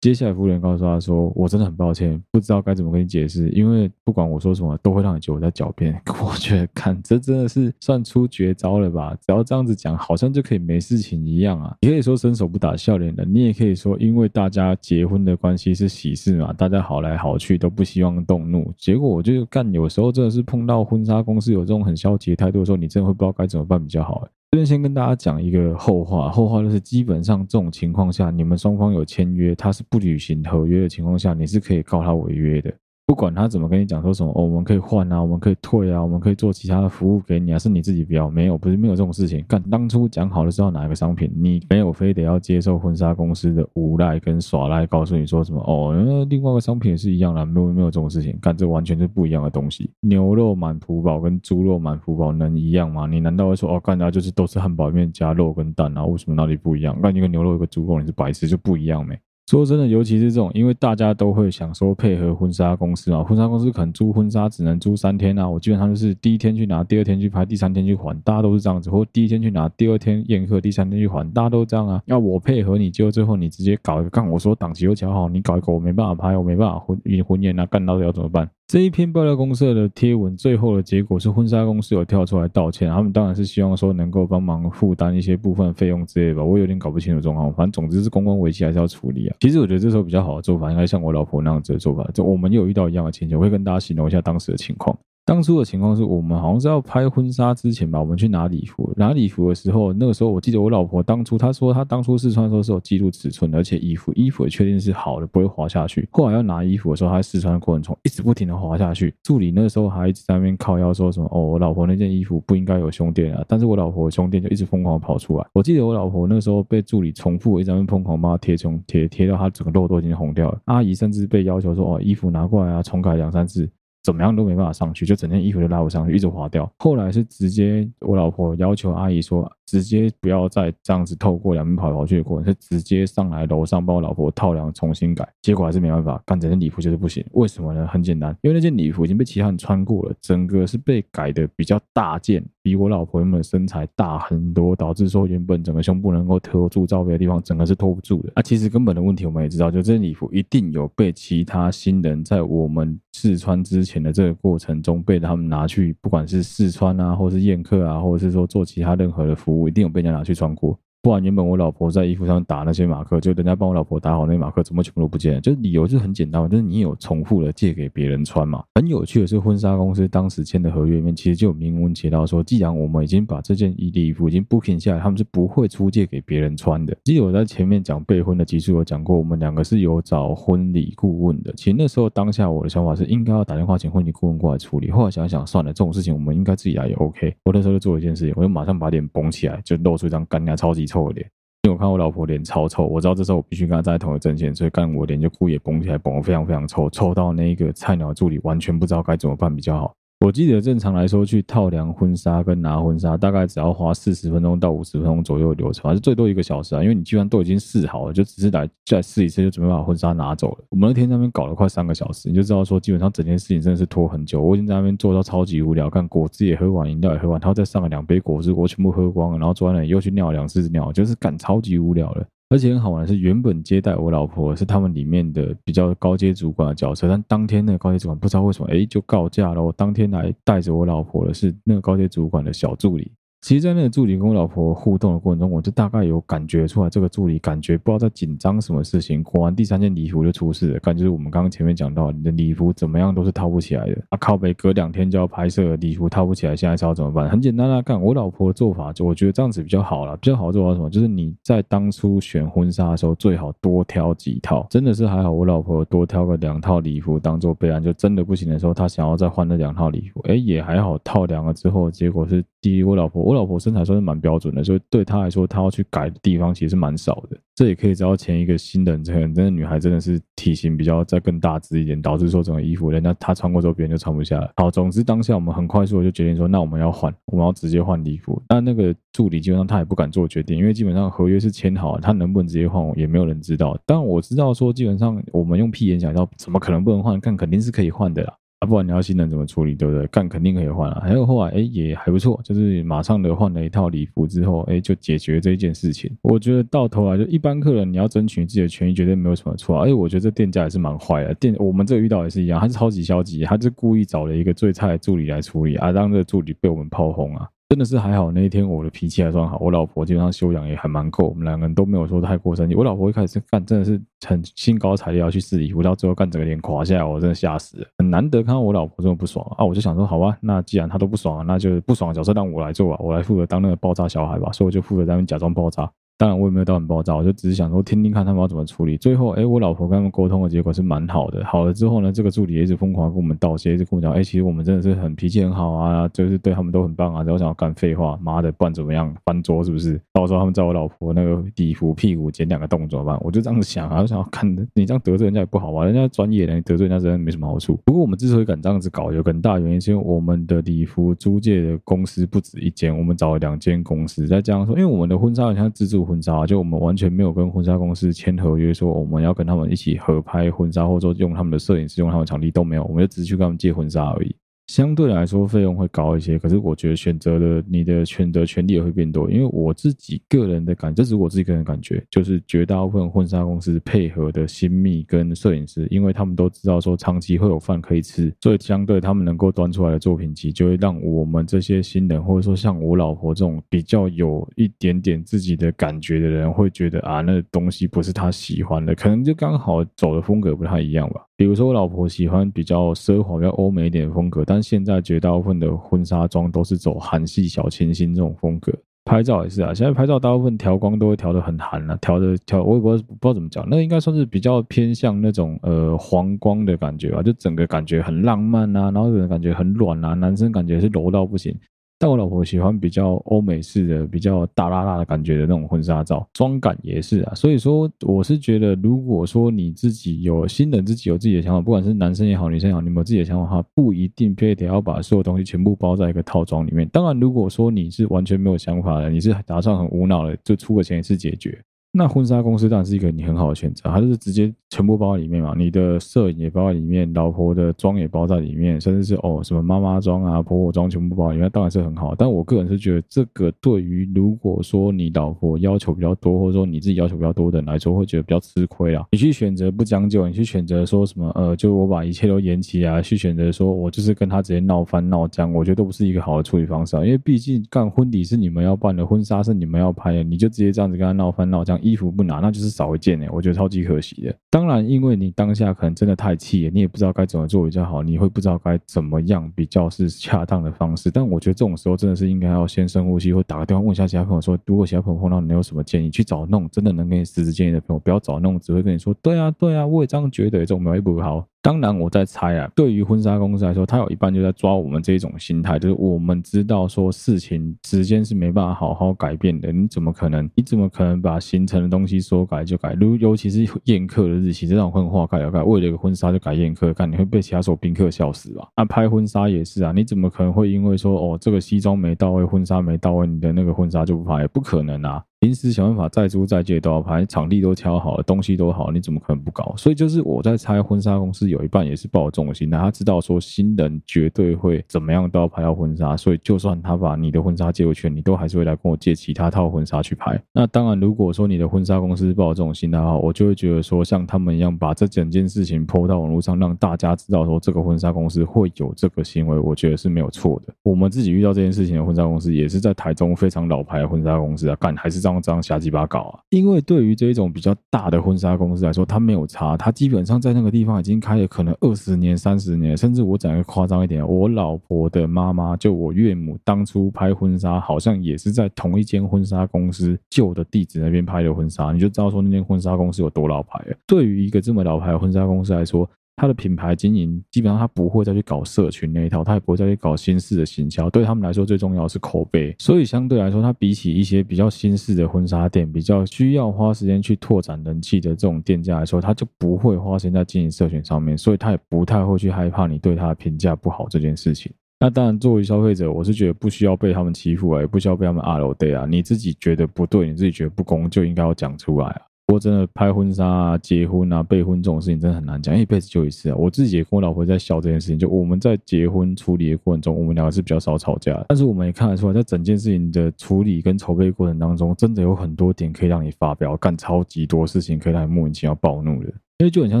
接下来，服务员告诉他说：“我真的很抱歉，不知道该怎么跟你解释，因为不管我说什么，都会让你觉得我在狡辩。我觉得，看这真的是算出绝招了吧？只要这样子讲，好像就可以没事情一样啊！你可以说伸手不打笑脸人，你也可以说因为大家结婚的关系是喜事嘛，大家好来好去都不希望动怒。结果我就干，有时候真的是碰到婚纱公司有这种很消极的态度的时候，你真的会不知道该怎么办比较好。”这边先跟大家讲一个后话，后话就是基本上这种情况下，你们双方有签约，他是不履行合约的情况下，你是可以告他违约的。不管他怎么跟你讲说什么，哦，我们可以换啊，我们可以退啊，我们可以做其他的服务给你啊，是你自己不要，没有，不是没有这种事情。干，当初讲好的是要哪一个商品，你没有非得要接受婚纱公司的无赖跟耍赖，告诉你说什么哦，那另外一个商品也是一样的，没有没有这种事情。干，这完全是不一样的东西。牛肉满福堡跟猪肉满福堡能一样吗？你难道会说哦，干的就是都是汉堡里面加肉跟蛋啊？为什么哪里不一样？干一个牛肉一个猪肉，你是白痴就不一样没？说真的，尤其是这种，因为大家都会想说配合婚纱公司嘛，婚纱公司可能租婚纱只能租三天啊，我基本上就是第一天去拿，第二天去拍，第三天去还，大家都是这样子，或第一天去拿，第二天宴客，第三天去还，大家都这样啊。要我配合你，就最后你直接搞一个，干我说档期又调好，你搞一个我没办法拍，我没办法婚婚宴啊，干到底要怎么办？这一篇爆料公社的贴文，最后的结果是婚纱公司有跳出来道歉，他们当然是希望说能够帮忙负担一些部分费用之类的吧。我有点搞不清楚状况，反正总之是公关危机还是要处理啊。其实我觉得这时候比较好的做法，应该像我老婆那样子的做法，就我们有遇到一样的情形，我会跟大家形容一下当时的情况。当初的情况是我们好像是要拍婚纱之前吧，我们去拿礼服。拿礼服的时候，那个时候我记得我老婆当初她说她当初试穿的时候是有记录尺寸，而且衣服衣服也确定是好的，不会滑下去。后来要拿衣服的时候，她试穿的过程中一直不停的滑下去。助理那个时候还一直在那边靠腰说什么：“哦，我老婆那件衣服不应该有胸垫啊！”但是我老婆胸垫就一直疯狂跑出来。我记得我老婆那时候被助理重复一直在那边疯狂帮她贴胸贴，贴到她整个肉都已经红掉了。阿姨甚至被要求说：“哦，衣服拿过来啊，重改两三次。”怎么样都没办法上去，就整件衣服都拉不上去，一直滑掉。后来是直接我老婆要求阿姨说，直接不要再这样子透过两边跑来跑去的过程，是直接上来楼上帮我老婆套量重新改。结果还是没办法，干整件礼服就是不行。为什么呢？很简单，因为那件礼服已经被其他人穿过了，整个是被改的比较大件，比我老婆原本的身材大很多，导致说原本整个胸部能够托住罩杯的地方，整个是托不住的。啊，其实根本的问题我们也知道，就这件礼服一定有被其他新人在我们试穿之前的这个过程中被他们拿去，不管是试穿啊，或是宴客啊，或者是说做其他任何的服务，一定有被人家拿去穿过。不然原本我老婆在衣服上打那些马克，就人家帮我老婆打好那马克，怎么全部都不见？就是理由就是很简单嘛，就是你有重复的借给别人穿嘛。很有趣的是，婚纱公司当时签的合约里面，其实就有明文写到说，既然我们已经把这件礼服已经 booking 下来，他们是不会出借给别人穿的。记得我在前面讲备婚的集数有讲过，我们两个是有找婚礼顾问的。其实那时候当下我的想法是应该要打电话请婚礼顾问过来处理。后来想想算了，这种事情我们应该自己来也 OK。我那时候就做了一件事情，我就马上把脸绷起来，就露出一张干娘超级臭脸。因为我看我老婆脸超臭，我知道这时候我必须跟她站在同一阵线，所以干我脸就故意绷起来，绷得非常非常臭，臭到那个菜鸟助理完全不知道该怎么办比较好。我记得正常来说，去套量婚纱跟拿婚纱，大概只要花四十分钟到五十分钟左右的流程，还是最多一个小时啊。因为你基本上都已经试好了，就只是来再试一次，就准备把婚纱拿走了。我们那天在那边搞了快三个小时，你就知道说，基本上整件事情真的是拖很久。我已经在那边做到超级无聊，看果汁也喝完，饮料也喝完，然后再上了两杯果汁，我全部喝光了，然后坐在那里又去尿两次尿，就是干超级无聊了。而且很好玩的是，原本接待我老婆是他们里面的比较高阶主管的角色，但当天那个高阶主管不知道为什么，哎，就告假了。我当天来带着我老婆的是那个高阶主管的小助理。其实，在那个助理跟我老婆互动的过程中，我就大概有感觉出来，这个助理感觉不知道在紧张什么事情。果然，第三件礼服就出事了，感觉是我们刚刚前面讲到，你的礼服怎么样都是套不起来的。啊，靠北，隔两天就要拍摄，礼服套不起来，现在是要怎么办？很简单啊，看我老婆的做法，就我觉得这样子比较好了。比较好做法什么？就是你在当初选婚纱的时候，最好多挑几套。真的是还好，我老婆多挑个两套礼服当做备案，就真的不行的时候，她想要再换那两套礼服，哎，也还好，套量了之后，结果是第一，我老婆，我老婆身材算是。蛮标准的，所以对她来说，她要去改的地方其实是蛮少的。这也可以知道前一个新人，这个真的女孩真的是体型比较再更大只一点，导致说整个衣服人家她穿过之后别人就穿不下了。好，总之当下我们很快速的就决定说，那我们要换，我们要直接换礼服。但那个助理基本上他也不敢做决定，因为基本上合约是签好了，他能不能直接换，也没有人知道。但我知道说，基本上我们用屁眼想到，怎么可能不能换？看肯定是可以换的啦。啊，不然你要新人怎么处理，对不对？干肯定可以换啊。还有后来，哎，也还不错，就是马上的换了一套礼服之后，哎，就解决这一件事情。我觉得到头来，就一般客人你要争取自己的权益，绝对没有什么错啊。而且我觉得这店家也是蛮坏的，店我们这遇到也是一样，他是超级消极，他是故意找了一个最差的助理来处理啊，让这个助理被我们炮轰啊。真的是还好，那一天我的脾气还算好，我老婆基本上修养也还蛮够，我们两个人都没有说太过生气。我老婆一开始干真的是很兴高采烈要去试衣服，到最后干整个脸垮下来，我真的吓死了。很难得看到我老婆这么不爽啊，我就想说好吧，那既然她都不爽，那就不爽的角色让我来做吧，我来负责当那个爆炸小孩吧，所以我就负责在那边假装爆炸。当然我也没有到很爆炸，我就只是想说听听看他们要怎么处理。最后，哎，我老婆跟他们沟通的结果是蛮好的。好了之后呢，这个助理也一直疯狂跟我们道谢，一直跟我讲，哎，其实我们真的是很脾气很好啊，就是对他们都很棒啊。然后想要干废话，妈的，不管怎么样翻桌是不是？到时候他们在我老婆那个礼服屁股剪两个洞怎么办？我就这样子想啊，我想要看你这样得罪人家也不好吧？人家专业的，得罪人家真的没什么好处。不过我们之所以敢这样子搞，有很大原因是因为我们的礼服租借的公司不止一间，我们找了两间公司。再加上说，因为我们的婚纱好像自助婚纱，就我们。完全没有跟婚纱公司签合约，说我们要跟他们一起合拍婚纱，或者说用他们的摄影师、用他们场地都没有，我们就只是去跟他们借婚纱而已。相对来说费用会高一些，可是我觉得选择的你的选择权利也会变多，因为我自己个人的感，这只是我自己个人感觉，就是绝大部分婚纱公司配合的新密跟摄影师，因为他们都知道说长期会有饭可以吃，所以相对他们能够端出来的作品集，就会让我们这些新人，或者说像我老婆这种比较有一点点自己的感觉的人，会觉得啊，那东西不是他喜欢的，可能就刚好走的风格不太一样吧。比如说我老婆喜欢比较奢华、比较欧美一点的风格，但现在绝大部分的婚纱妆都是走韩系小清新这种风格。拍照也是啊，现在拍照大部分调光都会调的很韩啊，调的调我也不知道不知道怎么讲，那应该算是比较偏向那种呃黄光的感觉吧，就整个感觉很浪漫啊，然后有人感觉很软啊，男生感觉是柔到不行。但我老婆喜欢比较欧美式的、比较大拉拉的感觉的那种婚纱照，妆感也是啊。所以说，我是觉得，如果说你自己有新人，自己有自己的想法，不管是男生也好，女生也好，你们有自己的想法的话，不一定非得要把所有东西全部包在一个套装里面。当然，如果说你是完全没有想法的，你是打算很无脑的，就出个钱一次解决。那婚纱公司当然是一个你很好的选择，它是直接全部包在里面嘛，你的摄影也包在里面，老婆的妆也包在里面，甚至是哦什么妈妈妆啊、婆婆妆全部包在里面，当然是很好。但我个人是觉得，这个对于如果说你老婆要求比较多，或者说你自己要求比较多的人来说，会觉得比较吃亏啊。你去选择不将就，你去选择说什么呃，就我把一切都延期啊，去选择说我就是跟他直接闹翻闹僵，我觉得都不是一个好的处理方式啊。因为毕竟干婚礼是你们要办的，婚纱是你们要拍的，你就直接这样子跟他闹翻闹僵。衣服不拿，那就是少一件呢，我觉得超级可惜的。当然，因为你当下可能真的太气了，你也不知道该怎么做比较好，你会不知道该怎么样比较是恰当的方式。但我觉得这种时候真的是应该要先深呼吸，或打个电话问一下其他朋友说，如果其他朋友碰到你有什么建议，去找那种真的能给你实质建议的朋友，不要找那种只会跟你说对啊对啊，我也这样觉得，这种没有不好。当然，我在猜啊。对于婚纱公司来说，他有一半就在抓我们这一种心态，就是我们知道说事情时间是没办法好好改变的。你怎么可能？你怎么可能把行程的东西说改就改？如尤其是宴客的日期，这种婚化改要改，为了一个婚纱就改宴客，看你会被其他所宾客笑死吧？那拍婚纱也是啊，你怎么可能会因为说哦这个西装没到位，婚纱没到位，你的那个婚纱就不拍？不可能啊！临时想办法再租再借都要拍，场地都挑好了，东西都好，你怎么可能不搞？所以就是我在猜，婚纱公司有一半也是抱着这种心态，他知道说新人绝对会怎么样都要拍到婚纱，所以就算他把你的婚纱借过去，你都还是会来跟我借其他套婚纱去拍。那当然，如果说你的婚纱公司抱这种心态的话，我就会觉得说像他们一样把这整件事情 po 到网络上，让大家知道说这个婚纱公司会有这个行为，我觉得是没有错的。我们自己遇到这件事情的婚纱公司也是在台中非常老牌的婚纱公司啊，干还是在样这样瞎鸡巴搞啊！因为对于这一种比较大的婚纱公司来说，他没有差，他基本上在那个地方已经开了可能二十年、三十年，甚至我讲一个夸张一点，我老婆的妈妈，就我岳母当初拍婚纱，好像也是在同一间婚纱公司旧的地址那边拍的婚纱，你就知道说那间婚纱公司有多老牌了。对于一个这么老牌婚纱公司来说，他的品牌经营基本上他不会再去搞社群那一套，他也不会再去搞新式的行销。对他们来说，最重要的是口碑。所以相对来说，他比起一些比较新式的婚纱店，比较需要花时间去拓展人气的这种店家来说，他就不会花时间在经营社群上面，所以他也不太会去害怕你对他的评价不好这件事情。那当然，作为消费者，我是觉得不需要被他们欺负啊，也不需要被他们阿楼对啊。你自己觉得不对，你自己觉得不公，就应该要讲出来啊。不过真的拍婚纱啊、结婚啊、备婚这种事情真的很难讲，一辈子就一次啊。我自己也跟我老婆在笑这件事情，就我们在结婚处理的过程中，我们两个是比较少吵架。但是我们也看得出来，在整件事情的处理跟筹备过程当中，真的有很多点可以让你发飙，干超级多事情可以让你莫名其妙暴怒的。因为就很像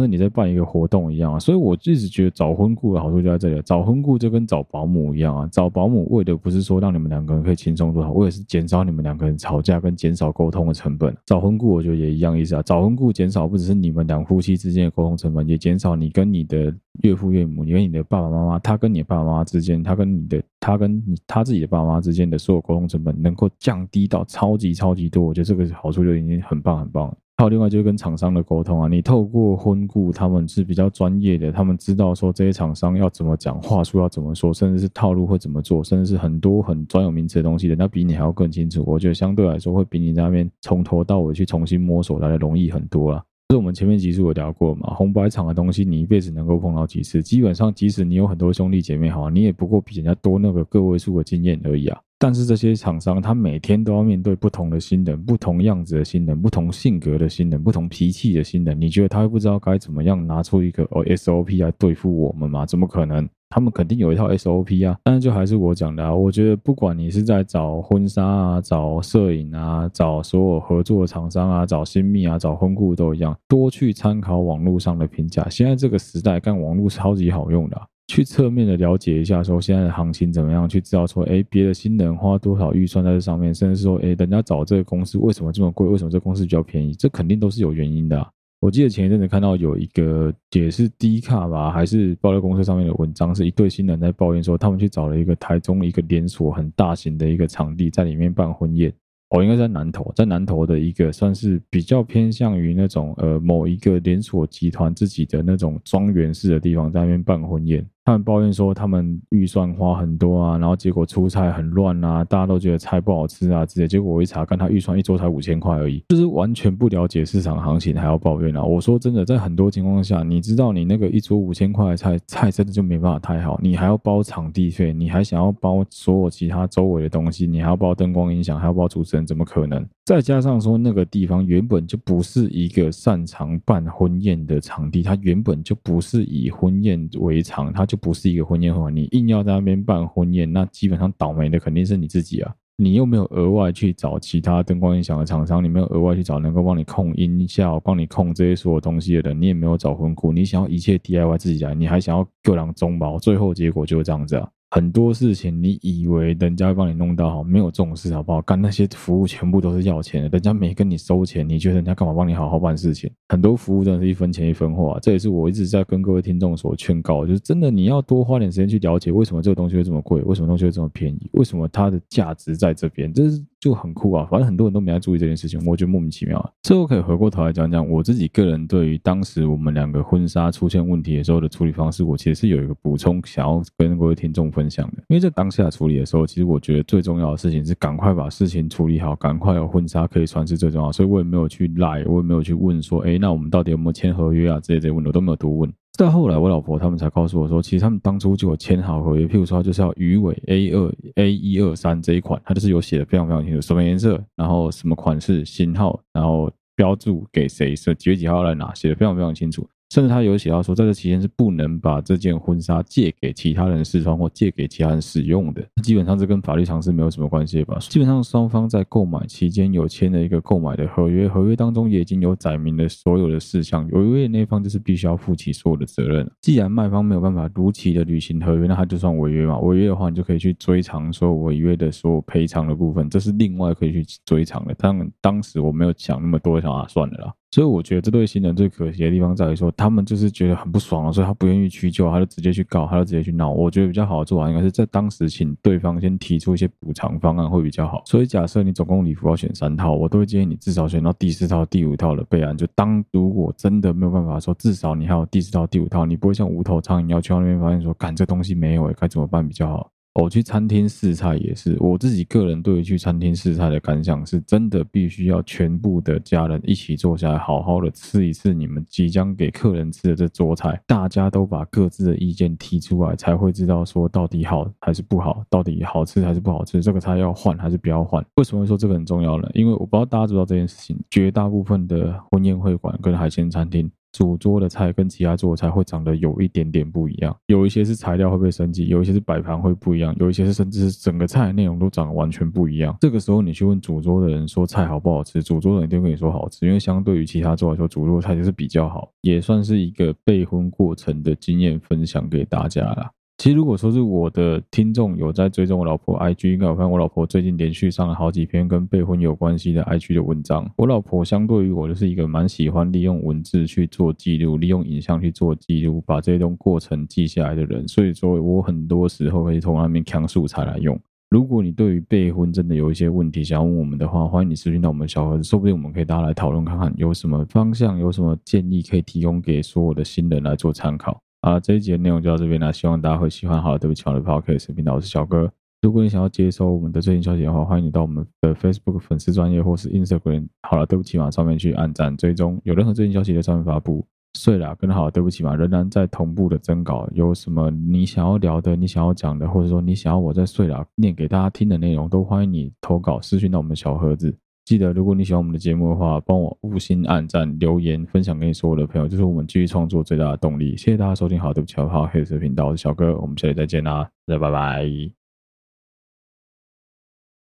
是你在办一个活动一样啊，所以我一直觉得找婚顾的好处就在这里。找婚顾就跟找保姆一样啊，找保姆为的不是说让你们两个人可以轻松多少，为的是减少你们两个人吵架跟减少沟通的成本。找婚顾我觉得也一样意思啊，找婚顾减少不只是你们两夫妻之间的沟通成本，也减少你跟你的岳父岳母、你跟你的爸爸妈妈、他跟你的爸爸妈妈之间、他跟你的他跟你他自己的爸爸妈妈之间的所有沟通成本能够降低到超级超级多，我觉得这个好处就已经很棒很棒了。还有另外就是跟厂商的沟通啊，你透过婚顾，他们是比较专业的，他们知道说这些厂商要怎么讲话术，要怎么说，甚至是套路会怎么做，甚至是很多很专有名词的东西的，那比你还要更清楚。我觉得相对来说会比你在那边从头到尾去重新摸索来的容易很多啦。是我们前面集数有聊过嘛，红白场的东西你一辈子能够碰到几次？基本上即使你有很多兄弟姐妹好，你也不过比人家多那个个位数的经验而已啊。但是这些厂商，他每天都要面对不同的新人、不同样子的新人、不同性格的新人、不同脾气的新人。你觉得他会不知道该怎么样拿出一个 SOP 来对付我们吗？怎么可能？他们肯定有一套 SOP 啊。但是就还是我讲的啊，我觉得不管你是在找婚纱啊、找摄影啊、找所有合作厂商啊、找新密啊、找婚顾都一样，多去参考网络上的评价。现在这个时代，干网络超级好用的。去侧面的了解一下，说现在的行情怎么样？去知道说，哎，别的新人花多少预算在这上面，甚至说，哎，人家找这个公司为什么这么贵？为什么这公司比较便宜？这肯定都是有原因的。我记得前一阵子看到有一个也是 D 卡吧，还是爆料公司上面的文章，是一对新人在抱怨说，他们去找了一个台中一个连锁很大型的一个场地，在里面办婚宴。哦，应该在南投，在南投的一个算是比较偏向于那种呃某一个连锁集团自己的那种庄园式的地方，在那边办婚宴。他们抱怨说，他们预算花很多啊，然后结果出菜很乱啊，大家都觉得菜不好吃啊，之类结果我一查，看他预算一桌才五千块而已，就是完全不了解市场行情，还要抱怨啊！我说真的，在很多情况下，你知道你那个一桌五千块的菜，菜真的就没办法太好，你还要包场地费，你还想要包所有其他周围的东西，你还要包灯光音响，还要包主持人，怎么可能？再加上说那个地方原本就不是一个擅长办婚宴的场地，它原本就不是以婚宴为常，它就。不是一个婚宴会，你硬要在那边办婚宴，那基本上倒霉的肯定是你自己啊！你又没有额外去找其他灯光音响的厂商，你没有额外去找能够帮你控音效、帮你控这些所有东西的人，你也没有找婚顾，你想要一切 DIY 自己来，你还想要各两中包，最后结果就是这样子啊！很多事情你以为人家会帮你弄到好，没有这种事好不好？干那些服务全部都是要钱的，人家没跟你收钱，你觉得人家干嘛帮你好好办事情？很多服务真的是一分钱一分货啊！这也是我一直在跟各位听众所劝告，就是真的你要多花点时间去了解为什么这个东西会这么贵，为什么东西会这么便宜，为什么它的价值在这边，这是。就很酷啊，反正很多人都没在注意这件事情，我觉得莫名其妙啊。最后可以回过头来讲讲我自己个人对于当时我们两个婚纱出现问题的时候的处理方式，我其实是有一个补充想要跟各位听众分享的。因为在当下处理的时候，其实我觉得最重要的事情是赶快把事情处理好，赶快有婚纱可以穿是最重要。所以我也没有去赖，我也没有去问说，哎，那我们到底有没有签合约啊？这些这些问题我都没有多问。到后来，我老婆他们才告诉我说，其实他们当初就有签好合约，譬如说，就是要鱼尾 A 二 A 一二三这一款，它就是有写的非常非常清楚，什么颜色，然后什么款式、型号，然后标注给谁，是几月几号来拿，写的非常非常清楚。甚至他有写到说，在这期间是不能把这件婚纱借给其他人试穿或借给其他人使用的。基本上这跟法律常识没有什么关系吧？基本上双方在购买期间有签了一个购买的合约，合约当中也已经有载明了所有的事项，违约那一方就是必须要负起所有的责任。既然卖方没有办法如期的履行合约，那他就算违约嘛。违约的话，你就可以去追偿所有违约的所有赔偿的部分，这是另外可以去追偿的。但当时我没有想那么多，想啊，算了啦。所以我觉得这对新人最可惜的地方在于说，他们就是觉得很不爽了，所以他不愿意屈就，他就直接去告，他就直接去闹。我觉得比较好的做法应该是在当时请对方先提出一些补偿方案会比较好。所以假设你总共礼服要选三套，我都会建议你至少选到第四套、第五套的备案。就当如果真的没有办法说，至少你还有第四套、第五套，你不会像无头苍蝇要去到那边发现说，赶这东西没有，该怎么办比较好？我去餐厅试菜也是，我自己个人对于去餐厅试菜的感想是，真的必须要全部的家人一起坐下来，好好的吃一次你们即将给客人吃的这桌菜，大家都把各自的意见提出来，才会知道说到底好还是不好，到底好吃还是不好吃，这个菜要换还是不要换？为什么会说这个很重要呢？因为我不知道大家知道这件事情，绝大部分的婚宴会馆跟海鲜餐厅。主桌的菜跟其他桌的菜会长得有一点点不一样，有一些是材料会被升级，有一些是摆盘会不一样，有一些是甚至是整个菜的内容都长得完全不一样。这个时候你去问主桌的人说菜好不好吃，主桌的人一定跟你说好吃，因为相对于其他桌来说，主桌的菜就是比较好，也算是一个备婚过程的经验分享给大家啦。其实，如果说是我的听众有在追踪我老婆 IG，应该有看我老婆最近连续上了好几篇跟备婚有关系的 IG 的文章。我老婆相对于我就是一个蛮喜欢利用文字去做记录，利用影像去做记录，把这种过程记下来的人。所以说我很多时候可以从那边抢素材来用。如果你对于备婚真的有一些问题想要问我们的话，欢迎你私讯到我们小盒子，说不定我们可以大家来讨论看看有什么方向，有什么建议可以提供给所有的新人来做参考。啊，这一集的内容就到这边了，希望大家会喜欢。好了，对不起，我的 Podcast 频道，我是小哥。如果你想要接收我们的最新消息的话，欢迎你到我们的 Facebook 粉丝专业或是 Instagram。好了，对不起嘛，上面去按赞追踪，有任何最新消息在上面发布。睡了，跟好了，对不起嘛，仍然在同步的征稿。有什么你想要聊的，你想要讲的，或者说你想要我在睡了念给大家听的内容，都欢迎你投稿私讯到我们小盒子。记得，如果你喜欢我们的节目的话，帮我五星按赞、留言、分享给你所有的朋友，这、就是我们继续创作最大的动力。谢谢大家收听，好，对不起，好，黑色频道，我是小哥，我们下期再见啦，大家拜拜。